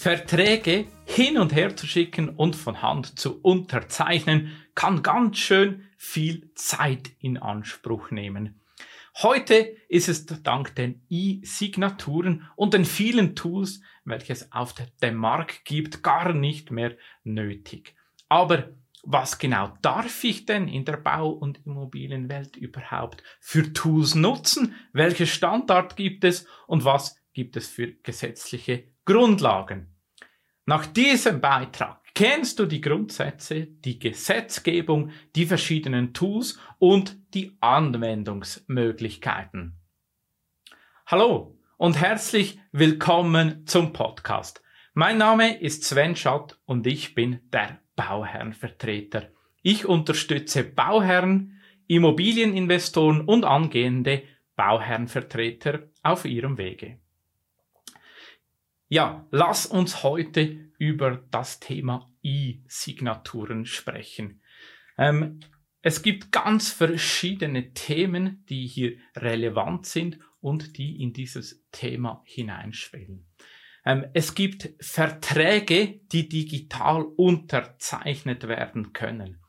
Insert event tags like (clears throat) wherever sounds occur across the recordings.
Verträge hin und her zu schicken und von Hand zu unterzeichnen, kann ganz schön viel Zeit in Anspruch nehmen. Heute ist es dank den E-Signaturen und den vielen Tools, welche es auf dem Markt gibt, gar nicht mehr nötig. Aber was genau darf ich denn in der Bau- und Immobilienwelt überhaupt für Tools nutzen? Welche Standard gibt es und was gibt es für gesetzliche Grundlagen? Nach diesem Beitrag kennst du die Grundsätze, die Gesetzgebung, die verschiedenen Tools und die Anwendungsmöglichkeiten. Hallo und herzlich willkommen zum Podcast. Mein Name ist Sven Schott und ich bin der Bauherrenvertreter. Ich unterstütze Bauherren, Immobilieninvestoren und angehende Bauherrenvertreter auf ihrem Wege. Ja, lass uns heute über das Thema E-Signaturen sprechen. Ähm, es gibt ganz verschiedene Themen, die hier relevant sind und die in dieses Thema hineinspielen. Ähm, es gibt Verträge, die digital unterzeichnet werden können.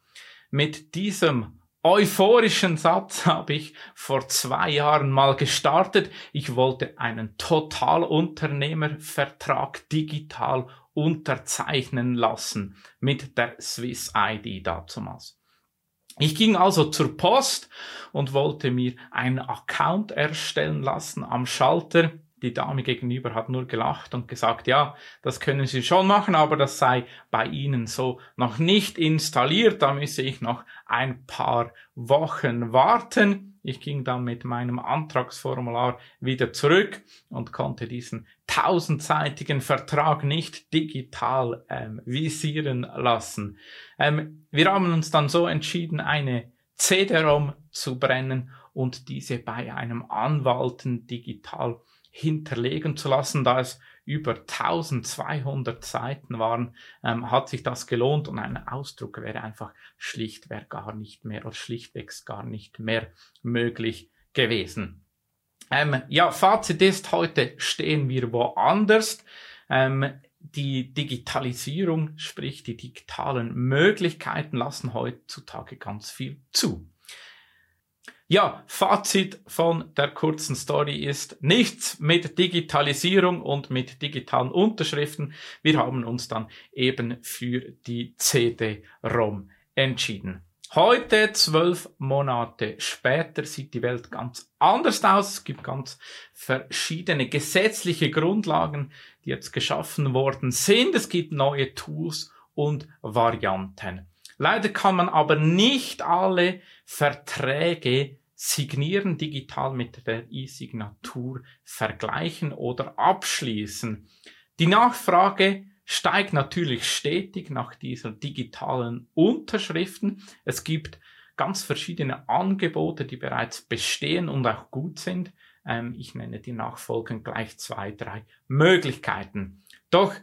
Mit diesem euphorischen Satz habe ich vor zwei Jahren mal gestartet. Ich wollte einen Totalunternehmervertrag digital unterzeichnen lassen mit der Swiss ID damals. Ich ging also zur Post und wollte mir einen Account erstellen lassen am Schalter die Dame gegenüber hat nur gelacht und gesagt, ja, das können Sie schon machen, aber das sei bei Ihnen so noch nicht installiert. Da müsse ich noch ein paar Wochen warten. Ich ging dann mit meinem Antragsformular wieder zurück und konnte diesen tausendseitigen Vertrag nicht digital ähm, visieren lassen. Ähm, wir haben uns dann so entschieden, eine CD-ROM zu brennen und diese bei einem Anwalten digital hinterlegen zu lassen, da es über 1200 Seiten waren, ähm, hat sich das gelohnt und ein Ausdruck wäre einfach schlichtweg gar nicht mehr oder schlichtwegs gar nicht mehr möglich gewesen. Ähm, ja, Fazit ist, heute stehen wir woanders. Ähm, die Digitalisierung, sprich die digitalen Möglichkeiten lassen heutzutage ganz viel zu. Ja, Fazit von der kurzen Story ist nichts mit Digitalisierung und mit digitalen Unterschriften. Wir haben uns dann eben für die CD-ROM entschieden. Heute, zwölf Monate später, sieht die Welt ganz anders aus. Es gibt ganz verschiedene gesetzliche Grundlagen, die jetzt geschaffen worden sind. Es gibt neue Tools und Varianten. Leider kann man aber nicht alle Verträge Signieren digital mit der E-Signatur vergleichen oder abschließen. Die Nachfrage steigt natürlich stetig nach dieser digitalen Unterschriften. Es gibt ganz verschiedene Angebote, die bereits bestehen und auch gut sind. Ähm, ich nenne die nachfolgend gleich zwei, drei Möglichkeiten. Doch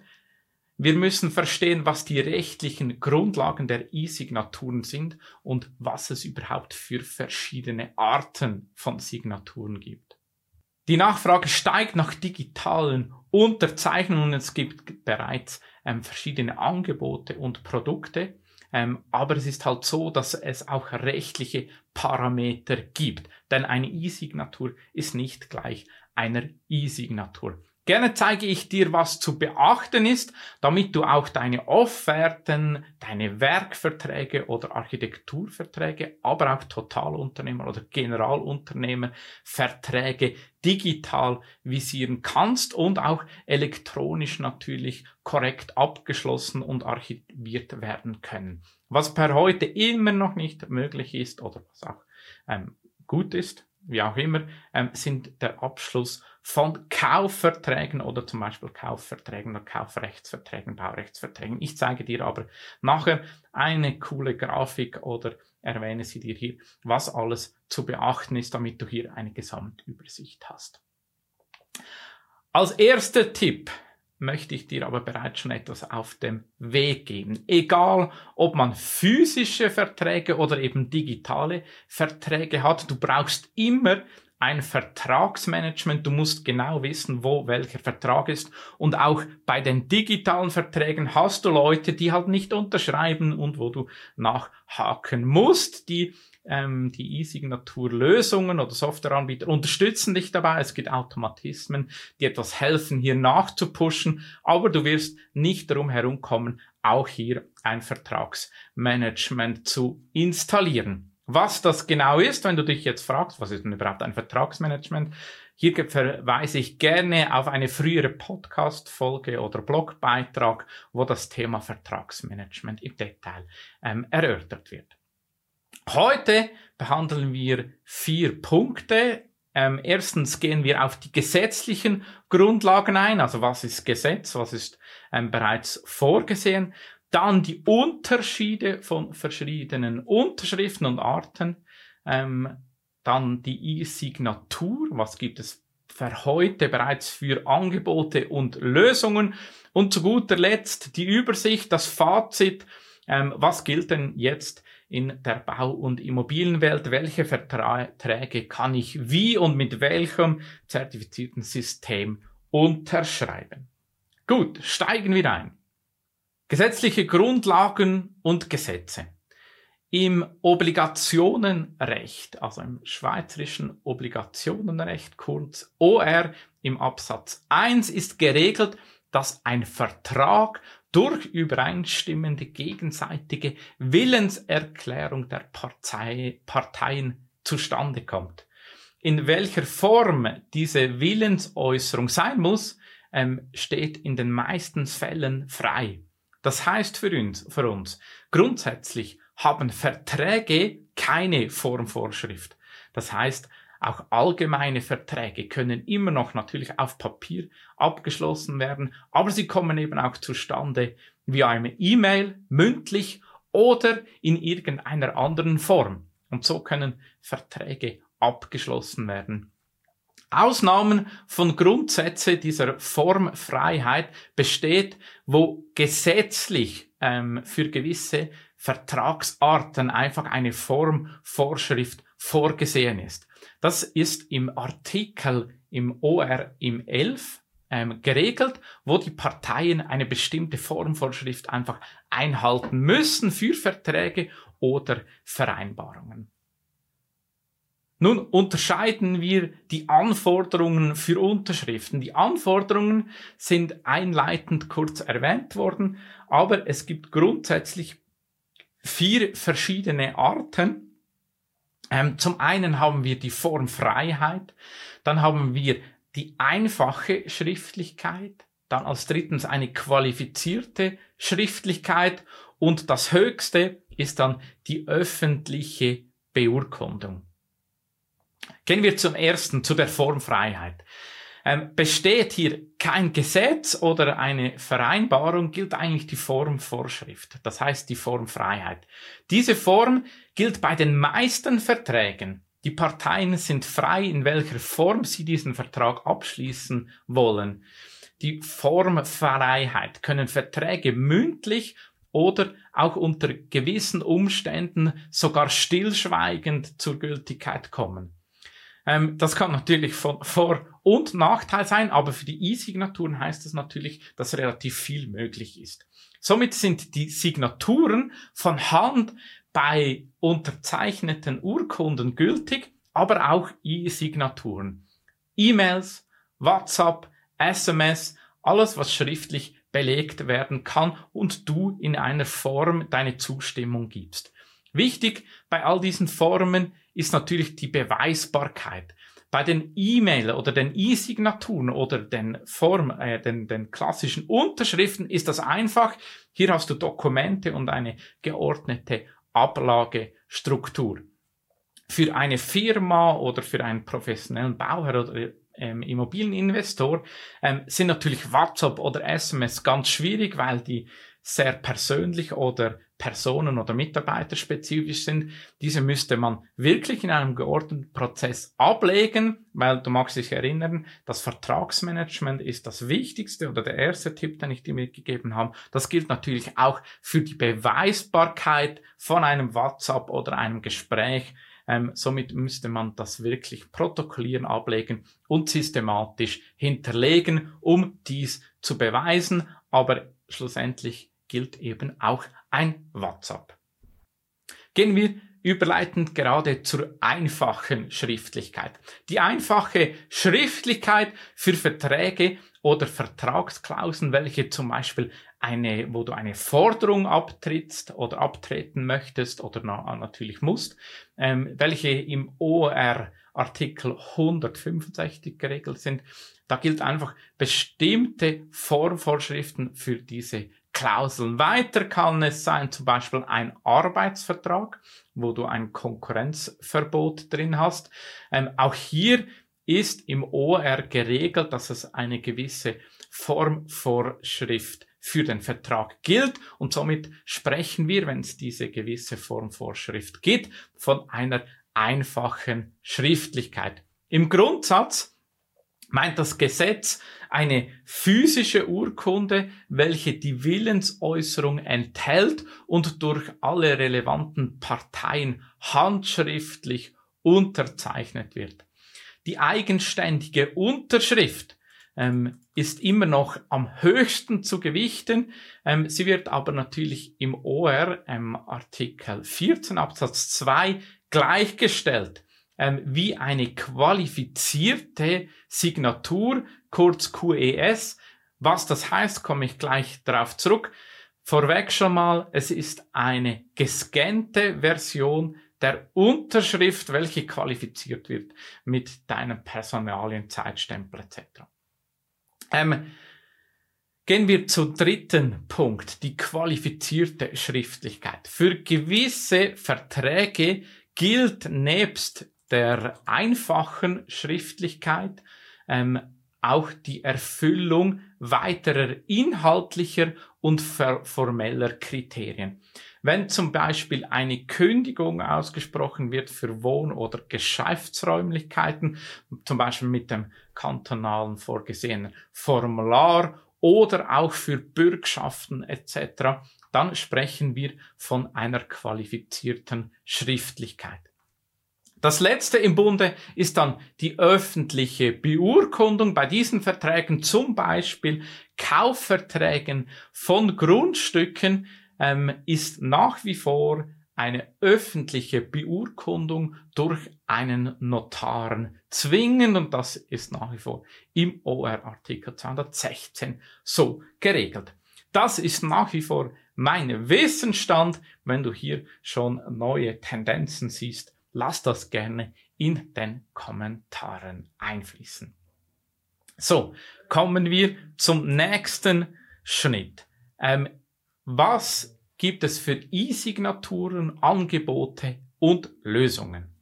wir müssen verstehen, was die rechtlichen Grundlagen der E-Signaturen sind und was es überhaupt für verschiedene Arten von Signaturen gibt. Die Nachfrage steigt nach digitalen Unterzeichnungen. Es gibt bereits ähm, verschiedene Angebote und Produkte. Ähm, aber es ist halt so, dass es auch rechtliche Parameter gibt. Denn eine E-Signatur ist nicht gleich einer E-Signatur. Gerne zeige ich dir, was zu beachten ist, damit du auch deine Offerten, deine Werkverträge oder Architekturverträge, aber auch Totalunternehmer oder Generalunternehmer Verträge digital visieren kannst und auch elektronisch natürlich korrekt abgeschlossen und archiviert werden können. Was per heute immer noch nicht möglich ist oder was auch ähm, gut ist, wie auch immer, ähm, sind der Abschluss von Kaufverträgen oder zum Beispiel Kaufverträgen oder Kaufrechtsverträgen, Baurechtsverträgen. Ich zeige dir aber nachher eine coole Grafik oder erwähne sie dir hier, was alles zu beachten ist, damit du hier eine Gesamtübersicht hast. Als erster Tipp möchte ich dir aber bereits schon etwas auf dem Weg geben. Egal, ob man physische Verträge oder eben digitale Verträge hat, du brauchst immer ein Vertragsmanagement. Du musst genau wissen, wo welcher Vertrag ist. Und auch bei den digitalen Verträgen hast du Leute, die halt nicht unterschreiben und wo du nachhaken musst. Die ähm, die E-Signatur-Lösungen oder Softwareanbieter unterstützen dich dabei. Es gibt Automatismen, die etwas helfen, hier nachzupushen, aber du wirst nicht darum herumkommen, auch hier ein Vertragsmanagement zu installieren. Was das genau ist, wenn du dich jetzt fragst, was ist denn überhaupt ein Vertragsmanagement? Hier verweise ich gerne auf eine frühere Podcast-Folge oder Blogbeitrag, wo das Thema Vertragsmanagement im Detail ähm, erörtert wird. Heute behandeln wir vier Punkte. Ähm, erstens gehen wir auf die gesetzlichen Grundlagen ein, also was ist Gesetz, was ist ähm, bereits vorgesehen. Dann die Unterschiede von verschiedenen Unterschriften und Arten. Ähm, dann die E-Signatur, was gibt es für heute bereits für Angebote und Lösungen. Und zu guter Letzt die Übersicht, das Fazit, ähm, was gilt denn jetzt in der Bau- und Immobilienwelt, welche Verträge kann ich wie und mit welchem zertifizierten System unterschreiben. Gut, steigen wir ein. Gesetzliche Grundlagen und Gesetze. Im Obligationenrecht, also im schweizerischen Obligationenrecht, kurz OR, im Absatz 1 ist geregelt, dass ein Vertrag durch übereinstimmende gegenseitige Willenserklärung der Partei, Parteien zustande kommt. In welcher Form diese Willensäußerung sein muss, ähm, steht in den meisten Fällen frei. Das heißt für uns, für uns, grundsätzlich haben Verträge keine Formvorschrift. Das heißt, auch allgemeine Verträge können immer noch natürlich auf Papier abgeschlossen werden, aber sie kommen eben auch zustande via eine E-Mail, mündlich oder in irgendeiner anderen Form. Und so können Verträge abgeschlossen werden. Ausnahmen von Grundsätze dieser Formfreiheit besteht, wo gesetzlich ähm, für gewisse Vertragsarten einfach eine Formvorschrift vorgesehen ist. Das ist im Artikel im OR im 11 ähm, geregelt, wo die Parteien eine bestimmte Formvorschrift einfach einhalten müssen für Verträge oder Vereinbarungen. Nun unterscheiden wir die Anforderungen für Unterschriften. Die Anforderungen sind einleitend kurz erwähnt worden, aber es gibt grundsätzlich vier verschiedene Arten, ähm, zum einen haben wir die Formfreiheit, dann haben wir die einfache Schriftlichkeit, dann als drittens eine qualifizierte Schriftlichkeit und das höchste ist dann die öffentliche Beurkundung. Gehen wir zum ersten, zu der Formfreiheit. Ähm, besteht hier kein Gesetz oder eine Vereinbarung, gilt eigentlich die Formvorschrift, das heißt die Formfreiheit. Diese Form gilt bei den meisten Verträgen. Die Parteien sind frei, in welcher Form sie diesen Vertrag abschließen wollen. Die Formfreiheit können Verträge mündlich oder auch unter gewissen Umständen sogar stillschweigend zur Gültigkeit kommen. Ähm, das kann natürlich von Vor- und Nachteil sein, aber für die E-Signaturen heißt das natürlich, dass relativ viel möglich ist. Somit sind die Signaturen von Hand bei unterzeichneten Urkunden gültig, aber auch E-Signaturen. E-Mails, WhatsApp, SMS, alles, was schriftlich belegt werden kann und du in einer Form deine Zustimmung gibst. Wichtig bei all diesen Formen ist natürlich die Beweisbarkeit. Bei den E-Mail oder den E-Signaturen oder den Form, äh, den, den klassischen Unterschriften ist das einfach. Hier hast du Dokumente und eine geordnete Ablagestruktur. Für eine Firma oder für einen professionellen Bauherr oder ähm, Immobilieninvestor ähm, sind natürlich WhatsApp oder SMS ganz schwierig, weil die sehr persönlich oder personen- oder mitarbeiterspezifisch sind. Diese müsste man wirklich in einem geordneten Prozess ablegen, weil du magst dich erinnern, das Vertragsmanagement ist das Wichtigste oder der erste Tipp, den ich dir mitgegeben habe. Das gilt natürlich auch für die Beweisbarkeit von einem WhatsApp oder einem Gespräch Ähm, somit müsste man das wirklich protokollieren, ablegen und systematisch hinterlegen, um dies zu beweisen. Aber schlussendlich gilt eben auch ein WhatsApp. Gehen wir überleitend gerade zur einfachen Schriftlichkeit. Die einfache Schriftlichkeit für Verträge oder Vertragsklauseln, welche zum Beispiel eine, wo du eine Forderung abtrittst oder abtreten möchtest oder na, natürlich musst, ähm, welche im OR Artikel 165 geregelt sind. Da gilt einfach bestimmte Formvorschriften für diese Klauseln. Weiter kann es sein, zum Beispiel ein Arbeitsvertrag, wo du ein Konkurrenzverbot drin hast. Ähm, auch hier ist im OR geregelt, dass es eine gewisse Formvorschrift für den Vertrag gilt und somit sprechen wir, wenn es diese gewisse Formvorschrift gibt, von einer einfachen Schriftlichkeit. Im Grundsatz meint das Gesetz eine physische Urkunde, welche die Willensäußerung enthält und durch alle relevanten Parteien handschriftlich unterzeichnet wird. Die eigenständige Unterschrift ähm, ist immer noch am höchsten zu gewichten. Ähm, sie wird aber natürlich im OR ähm, Artikel 14 Absatz 2 gleichgestellt ähm, wie eine qualifizierte Signatur, kurz QES. Was das heißt, komme ich gleich darauf zurück. Vorweg schon mal, es ist eine gescannte Version der Unterschrift, welche qualifiziert wird mit deinem Personalien, Zeitstempel etc. Ähm, gehen wir zum dritten Punkt, die qualifizierte Schriftlichkeit. Für gewisse Verträge gilt nebst der einfachen Schriftlichkeit ähm, auch die Erfüllung weiterer inhaltlicher und formeller Kriterien. Wenn zum Beispiel eine Kündigung ausgesprochen wird für Wohn- oder Geschäftsräumlichkeiten, zum Beispiel mit dem kantonalen vorgesehenen Formular oder auch für Bürgschaften etc., dann sprechen wir von einer qualifizierten Schriftlichkeit. Das letzte im Bunde ist dann die öffentliche Beurkundung bei diesen Verträgen, zum Beispiel Kaufverträgen von Grundstücken, ähm, ist nach wie vor eine öffentliche Beurkundung durch einen Notaren zwingend und das ist nach wie vor im OR Artikel 216 so geregelt. Das ist nach wie vor mein Wissensstand. Wenn du hier schon neue Tendenzen siehst, lass das gerne in den Kommentaren einfließen. So, kommen wir zum nächsten Schritt. Ähm, was gibt es für E-Signaturen, Angebote und Lösungen?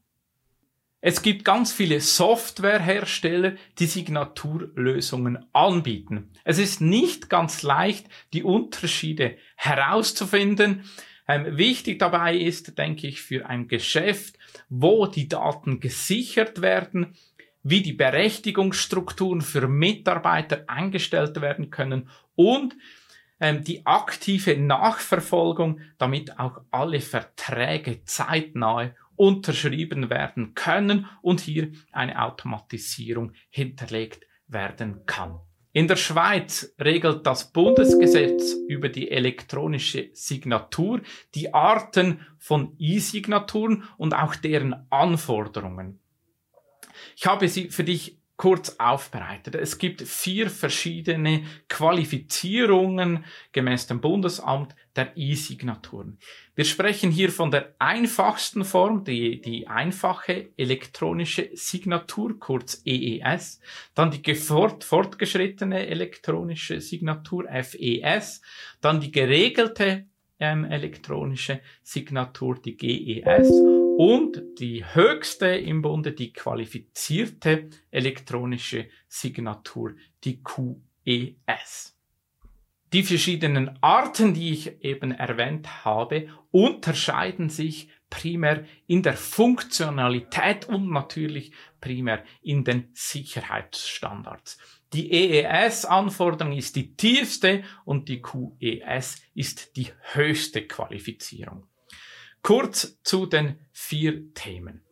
Es gibt ganz viele Softwarehersteller, die Signaturlösungen anbieten. Es ist nicht ganz leicht, die Unterschiede herauszufinden. Ähm, wichtig dabei ist, denke ich, für ein Geschäft, wo die Daten gesichert werden, wie die Berechtigungsstrukturen für Mitarbeiter eingestellt werden können und ähm, die aktive Nachverfolgung, damit auch alle Verträge zeitnah unterschrieben werden können und hier eine Automatisierung hinterlegt werden kann. In der Schweiz regelt das Bundesgesetz über die elektronische Signatur die Arten von E-Signaturen und auch deren Anforderungen. Ich habe sie für dich kurz aufbereitet. Es gibt vier verschiedene Qualifizierungen gemäß dem Bundesamt der E-Signaturen. Wir sprechen hier von der einfachsten Form, die, die einfache elektronische Signatur, kurz EES, dann die fort, fortgeschrittene elektronische Signatur, FES, dann die geregelte ähm, elektronische Signatur, die GES und die höchste im Bunde, die qualifizierte elektronische Signatur, die QES. Die verschiedenen Arten, die ich eben erwähnt habe, unterscheiden sich primär in der Funktionalität und natürlich primär in den Sicherheitsstandards. Die EES-Anforderung ist die tiefste und die QES ist die höchste Qualifizierung. Kurz zu den vier Themen.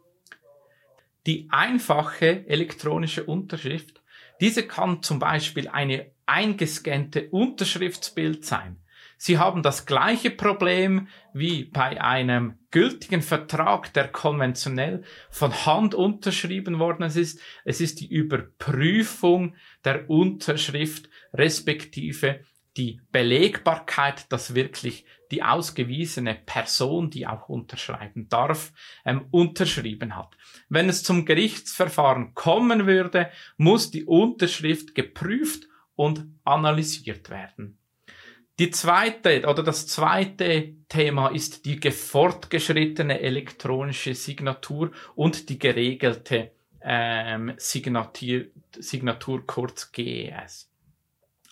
die einfache elektronische Unterschrift, diese kann zum Beispiel eine eingescannte Unterschriftsbild sein. Sie haben das gleiche Problem wie bei einem gültigen Vertrag, der konventionell von Hand unterschrieben worden ist. Es ist die Überprüfung der Unterschrift respektive die Belegbarkeit, dass wirklich die ausgewiesene Person, die auch unterschreiben darf, ähm, unterschrieben hat. Wenn es zum Gerichtsverfahren kommen würde, muss die Unterschrift geprüft und analysiert werden. Die zweite oder das zweite Thema ist die fortgeschrittene elektronische Signatur und die geregelte ähm, Signatur, Signatur kurz GES.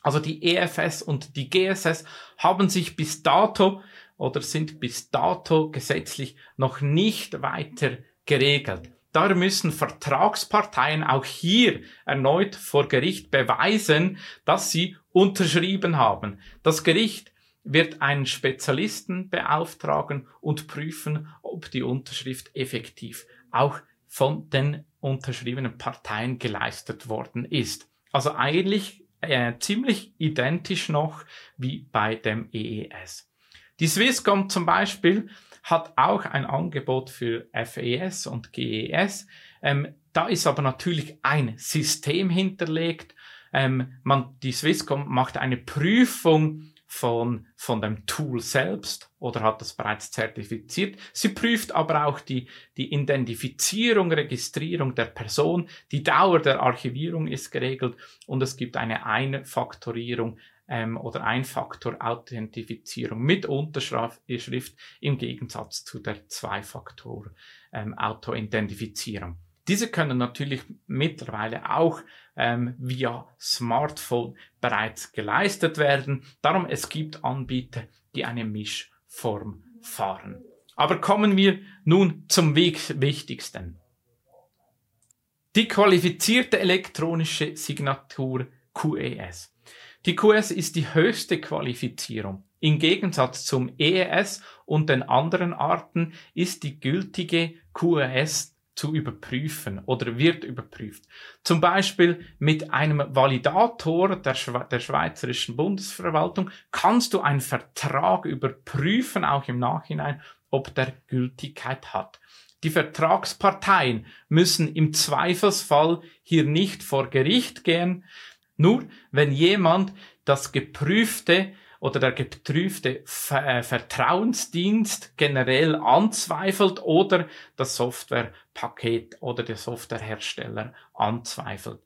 Also die EFS und die GSS haben sich bis dato oder sind bis dato gesetzlich noch nicht weiter geregelt. Da müssen Vertragsparteien auch hier erneut vor Gericht beweisen, dass sie unterschrieben haben. Das Gericht wird einen Spezialisten beauftragen und prüfen, ob die Unterschrift effektiv auch von den unterschriebenen Parteien geleistet worden ist. Also eigentlich äh, ziemlich identisch noch wie bei dem EES. Die Swisscom zum Beispiel hat auch ein Angebot für FES und GES. Ähm, da ist aber natürlich ein System hinterlegt. Ähm, man, die Swisscom macht eine Prüfung von, von dem Tool selbst oder hat das bereits zertifiziert. Sie prüft aber auch die, die Identifizierung, Registrierung der Person. Die Dauer der Archivierung ist geregelt und es gibt eine Einfaktorierung ähm, oder Einfaktor-Authentifizierung mit Unterschrift im Gegensatz zu der Zwei-Faktor-Auto-Identifizierung. Ähm, diese können natürlich mittlerweile auch ähm, via Smartphone bereits geleistet werden. Darum es gibt Anbieter, die eine Mischform fahren. Aber kommen wir nun zum Wichtigsten. Die qualifizierte elektronische Signatur QES. Die QES ist die höchste Qualifizierung. Im Gegensatz zum EES und den anderen Arten ist die gültige QES zu überprüfen oder wird überprüft. Zum Beispiel mit einem Validator der, Schwe der Schweizerischen Bundesverwaltung kannst du einen Vertrag überprüfen, auch im Nachhinein, ob der Gültigkeit hat. Die Vertragsparteien müssen im Zweifelsfall hier nicht vor Gericht gehen, nur wenn jemand das geprüfte oder der geprüfte äh, Vertrauensdienst generell anzweifelt oder das Softwarepaket oder der Softwarehersteller anzweifelt.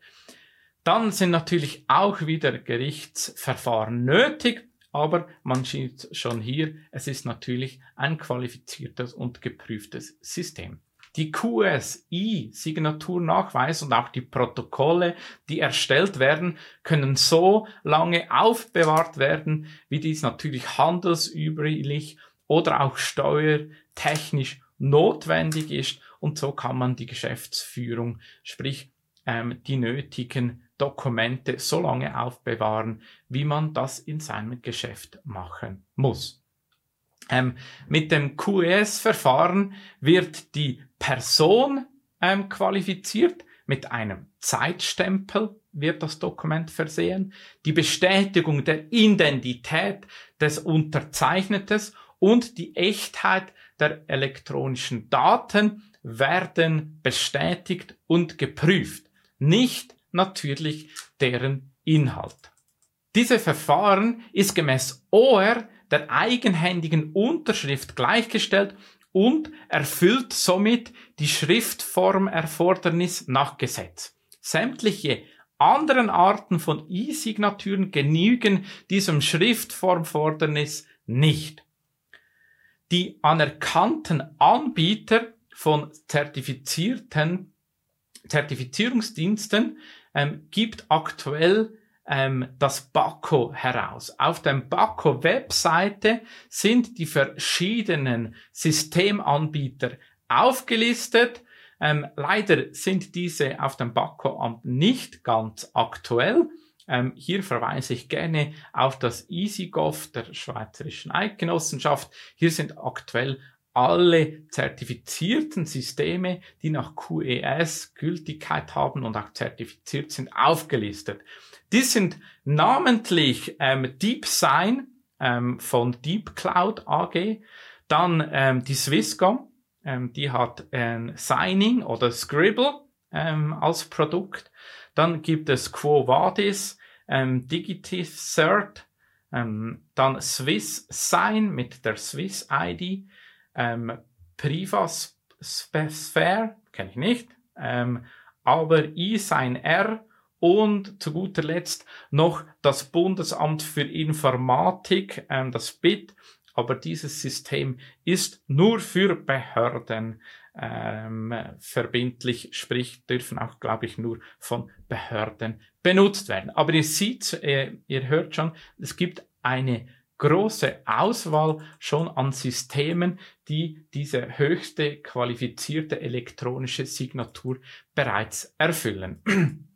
Dann sind natürlich auch wieder Gerichtsverfahren nötig, aber man sieht schon hier, es ist natürlich ein qualifiziertes und geprüftes System. Die QSI-Signaturnachweis und auch die Protokolle, die erstellt werden, können so lange aufbewahrt werden, wie dies natürlich handelsüblich oder auch steuertechnisch notwendig ist. Und so kann man die Geschäftsführung, sprich ähm, die nötigen Dokumente so lange aufbewahren, wie man das in seinem Geschäft machen muss. Ähm, mit dem QES-Verfahren wird die Person ähm, qualifiziert, mit einem Zeitstempel wird das Dokument versehen, die Bestätigung der Identität des Unterzeichnetes und die Echtheit der elektronischen Daten werden bestätigt und geprüft, nicht natürlich deren Inhalt. Diese Verfahren ist gemäß OR der eigenhändigen Unterschrift gleichgestellt und erfüllt somit die Schriftformerfordernis nach Gesetz. Sämtliche anderen Arten von E-Signaturen genügen diesem Schriftformfordernis nicht. Die anerkannten Anbieter von zertifizierten Zertifizierungsdiensten ähm, gibt aktuell ähm, das Baco heraus. Auf der Baco-Webseite sind die verschiedenen Systemanbieter aufgelistet. Ähm, leider sind diese auf dem Baco-Amt nicht ganz aktuell. Ähm, hier verweise ich gerne auf das EasyGov der Schweizerischen Eidgenossenschaft. Hier sind aktuell alle zertifizierten Systeme, die nach QES Gültigkeit haben und auch zertifiziert sind, aufgelistet. Dies sind namentlich ähm, DeepSign ähm, von Deep Cloud AG, dann ähm, die Swisscom, ähm, die hat ähm, Signing oder Scribble ähm, als Produkt. Dann gibt es Quo Vadis, ähm, Digitiv Cert, ähm, dann Swiss Sign mit der Swiss ID, ähm, Privasphere, kenne ich nicht, ähm, aber eSign R und zu guter Letzt noch das Bundesamt für Informatik, ähm, das BIT, aber dieses System ist nur für Behörden ähm, verbindlich, sprich dürfen auch, glaube ich, nur von Behörden benutzt werden. Aber ihr seht, äh, ihr hört schon, es gibt eine große Auswahl schon an Systemen, die diese höchste qualifizierte elektronische Signatur bereits erfüllen. (clears throat)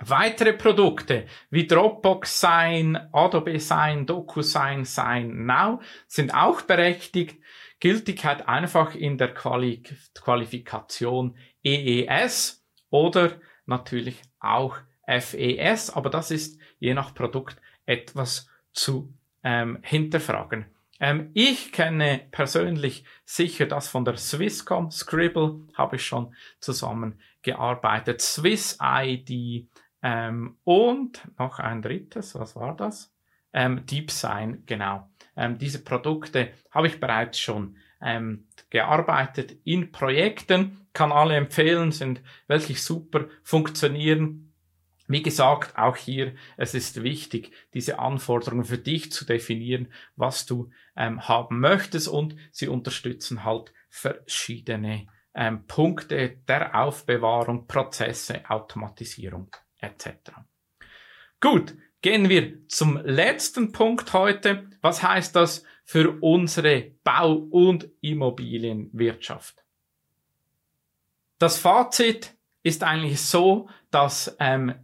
Weitere Produkte wie Dropbox Sign, Adobe Sign, DocuSign, Sign Now sind auch berechtigt. Gültigkeit einfach in der Quali Qualifikation EES oder natürlich auch FES, aber das ist je nach Produkt etwas zu ähm, hinterfragen. Ähm, ich kenne persönlich sicher das von der Swisscom, Scribble habe ich schon zusammengearbeitet, Swiss ID ähm, und noch ein drittes, was war das? Ähm, DeepSign, genau. Ähm, diese Produkte habe ich bereits schon ähm, gearbeitet in Projekten, kann alle empfehlen, sind wirklich super, funktionieren, wie gesagt, auch hier, es ist wichtig, diese Anforderungen für dich zu definieren, was du ähm, haben möchtest und sie unterstützen halt verschiedene ähm, Punkte der Aufbewahrung, Prozesse, Automatisierung etc. Gut, gehen wir zum letzten Punkt heute. Was heißt das für unsere Bau- und Immobilienwirtschaft? Das Fazit ist eigentlich so, dass ähm,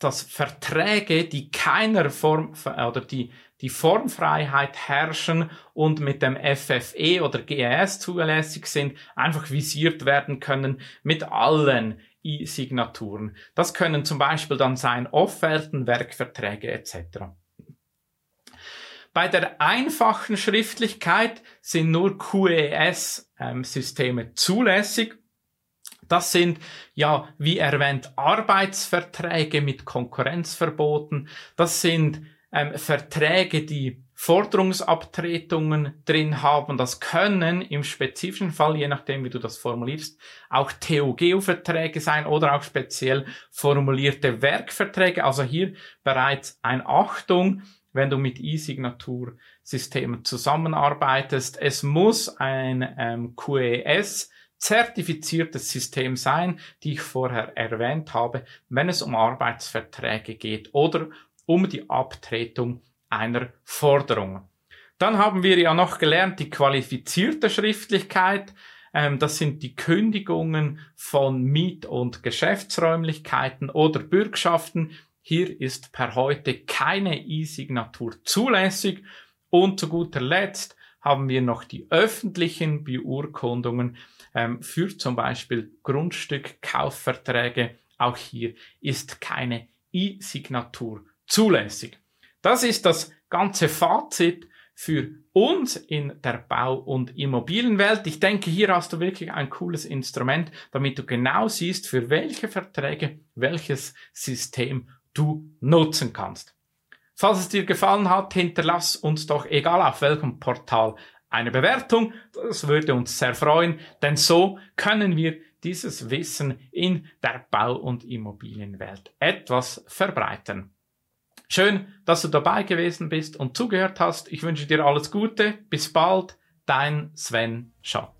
dass Verträge, die keiner Form oder die, die Formfreiheit herrschen und mit dem FFE oder GES zulässig sind, einfach visiert werden können mit allen E-Signaturen. Das können zum Beispiel dann sein Offerten, Werkverträge etc. Bei der einfachen Schriftlichkeit sind nur QES-Systeme ähm, zulässig das sind ja, wie erwähnt, Arbeitsverträge mit Konkurrenzverboten. Das sind ähm, Verträge, die Forderungsabtretungen drin haben. Das können im spezifischen Fall, je nachdem, wie du das formulierst, auch TOGU-Verträge sein oder auch speziell formulierte Werkverträge. Also hier bereits ein Achtung, wenn du mit E-Signatursystemen zusammenarbeitest. Es muss ein ähm, QES zertifiziertes System sein, die ich vorher erwähnt habe, wenn es um Arbeitsverträge geht oder um die Abtretung einer Forderung. Dann haben wir ja noch gelernt, die qualifizierte Schriftlichkeit. Ähm, das sind die Kündigungen von Miet- und Geschäftsräumlichkeiten oder Bürgschaften. Hier ist per heute keine E-Signatur zulässig. Und zu guter Letzt haben wir noch die öffentlichen Beurkundungen ähm, für zum Beispiel Grundstückkaufverträge. Auch hier ist keine E-Signatur zulässig. Das ist das ganze Fazit für uns in der Bau- und Immobilienwelt. Ich denke, hier hast du wirklich ein cooles Instrument, damit du genau siehst, für welche Verträge welches System du nutzen kannst. Falls es dir gefallen hat, hinterlass uns doch, egal auf welchem Portal, eine Bewertung. Das würde uns sehr freuen, denn so können wir dieses Wissen in der Bau- und Immobilienwelt etwas verbreiten. Schön, dass du dabei gewesen bist und zugehört hast. Ich wünsche dir alles Gute. Bis bald. Dein Sven Schott.